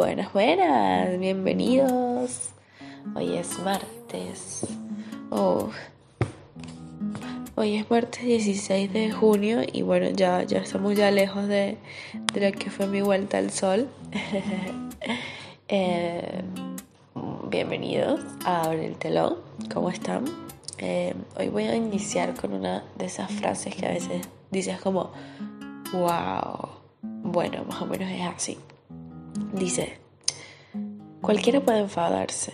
Buenas, buenas, bienvenidos. Hoy es martes. Oh. Hoy es martes 16 de junio y bueno, ya, ya estamos ya lejos de, de lo que fue mi vuelta al sol. Eh, bienvenidos a Abre el telón. ¿Cómo están? Eh, hoy voy a iniciar con una de esas frases que a veces dices como, wow. Bueno, más o menos es así. Dice, cualquiera puede enfadarse.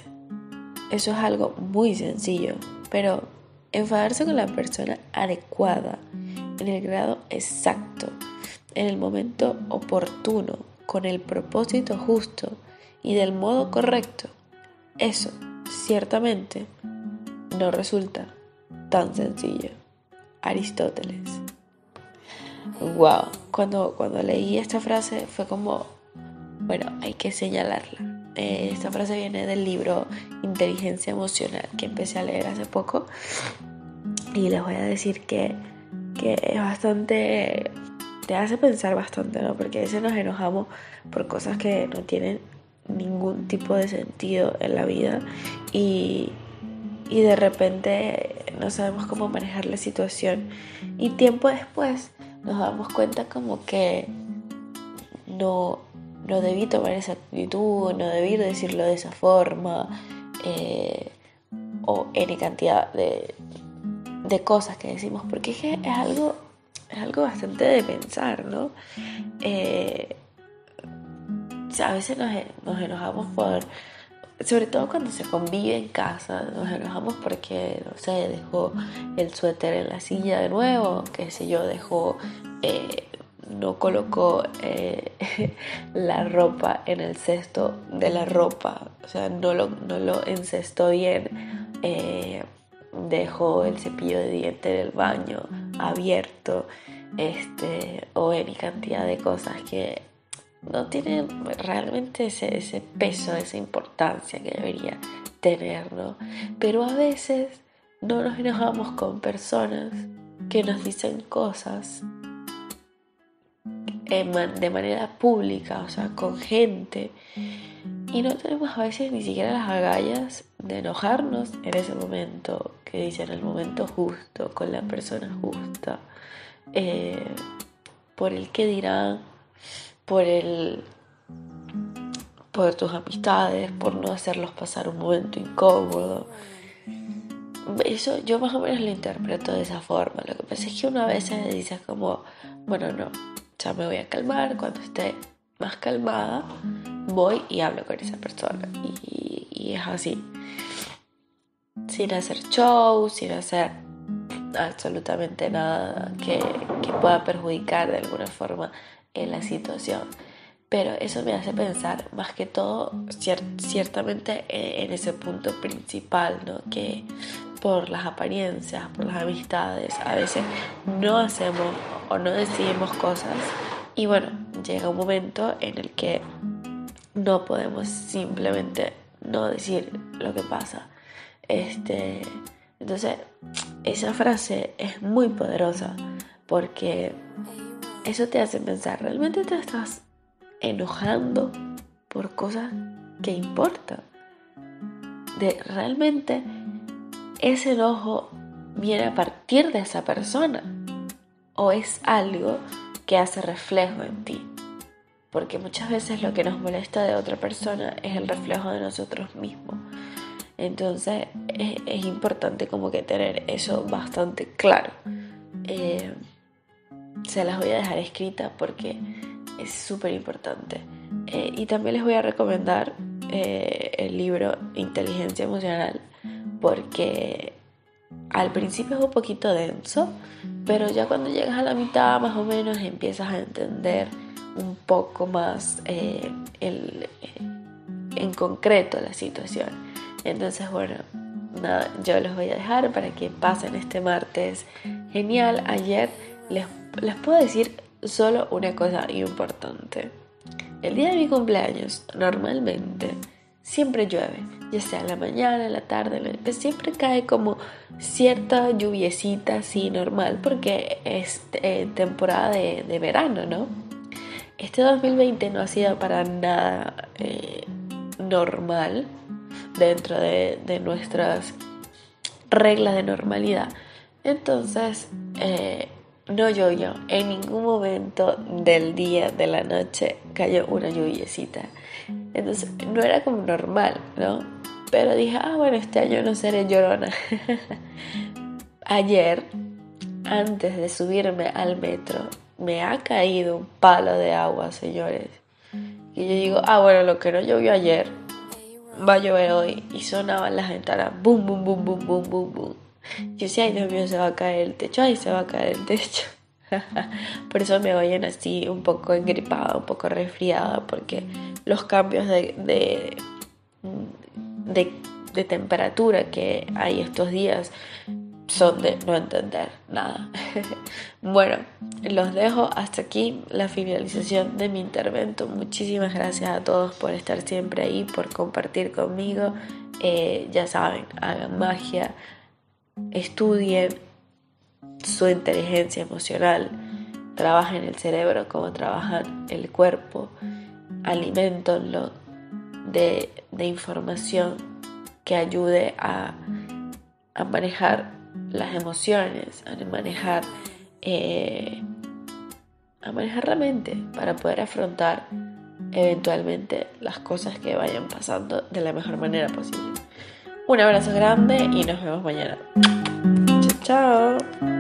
Eso es algo muy sencillo, pero enfadarse con la persona adecuada, en el grado exacto, en el momento oportuno, con el propósito justo y del modo correcto, eso ciertamente no resulta tan sencillo. Aristóteles. Wow, cuando, cuando leí esta frase fue como bueno, hay que señalarla. Eh, esta frase viene del libro Inteligencia Emocional que empecé a leer hace poco y les voy a decir que, que es bastante, te hace pensar bastante, ¿no? Porque a veces nos enojamos por cosas que no tienen ningún tipo de sentido en la vida y, y de repente no sabemos cómo manejar la situación y tiempo después nos damos cuenta como que no, no debí tomar esa actitud, no debí decirlo de esa forma, eh, o N cantidad de, de, cosas que decimos, porque es, que es, algo, es algo bastante de pensar, ¿no? Eh, a veces nos, enojamos por, sobre todo cuando se convive en casa, nos enojamos porque, no sé, dejó el suéter en la silla de nuevo, qué sé yo, dejó eh, no colocó eh, la ropa en el cesto de la ropa, o sea, no lo, no lo encestó bien, eh, dejó el cepillo de diente del baño abierto, este, o en cantidad de cosas que no tienen realmente ese, ese peso, esa importancia que debería tener, ¿no? Pero a veces no nos enojamos con personas que nos dicen cosas de manera pública, o sea, con gente. Y no tenemos a veces ni siquiera las agallas de enojarnos en ese momento, que dicen el momento justo, con la persona justa, eh, por el que dirán, por el por tus amistades, por no hacerlos pasar un momento incómodo. Eso yo más o menos lo interpreto de esa forma. Lo que pasa es que una vez se dice como, bueno, no, ya me voy a calmar, cuando esté más calmada, voy y hablo con esa persona. Y, es así. Sin hacer show, sin hacer absolutamente nada que, pueda perjudicar de alguna forma en la situación. Pero eso me hace pensar más que todo ciertamente en ese punto principal, ¿no? Que por las apariencias, por las amistades, a veces no hacemos o no decidimos cosas y bueno, llega un momento en el que no podemos simplemente no decir lo que pasa. Este, entonces, esa frase es muy poderosa porque eso te hace pensar, ¿realmente te estás enojando por cosas que importan? De realmente ese enojo viene a partir de esa persona o es algo que hace reflejo en ti. Porque muchas veces lo que nos molesta de otra persona es el reflejo de nosotros mismos. Entonces es, importante como que tener eso bastante claro. Eh, se las voy a dejar escritas porque es súper importante. Eh, y también les voy a recomendar eh, el libro Inteligencia Emocional porque al principio es un poquito denso, pero ya cuando llegas a la mitad más o menos empiezas a entender un poco más eh, el, en concreto la situación. Entonces, bueno, nada, yo los voy a dejar para que pasen este martes genial. Ayer les, les puedo decir solo una cosa importante. El día de mi cumpleaños, normalmente, siempre llueve, ya sea en la mañana, en la tarde, siempre cae como cierta lluviecita así normal porque es eh, temporada de, verano, ¿no? Este 2020 no ha sido para nada eh, normal dentro de, nuestras reglas de normalidad. Entonces, eh, no llovió. En ningún momento del día, de la noche, cayó una lluviecita. Entonces, no era como normal, ¿no? Pero dije, ah, bueno, este año no seré llorona. Ayer, antes de subirme al metro, me ha caído un palo de agua, señores. Y yo digo, ah, bueno, lo que no llovió ayer, va a llover hoy. Y sonaban las ventanas, boom, boom, boom, boom, boom, boom, boom. Yo decía, ay Dios mío, se va a caer el techo, ay, se va a caer el techo. Por eso me vayan así un poco engripada, un poco resfriada, porque los cambios de, de, de, temperatura que hay estos días son de no entender nada. bueno, los dejo hasta aquí la finalización de mi intervento. Muchísimas gracias a todos por estar siempre ahí, por compartir conmigo. Eh, ya saben, hagan magia, estudien su inteligencia emocional, trabajen el cerebro como trabajan el cuerpo, alimentenlo de, información que ayude a, a, manejar las emociones, a manejar, eh, a manejar la mente para poder afrontar eventualmente las cosas que vayan pasando de la mejor manera posible. Un abrazo grande y nos vemos mañana. Chao, chao.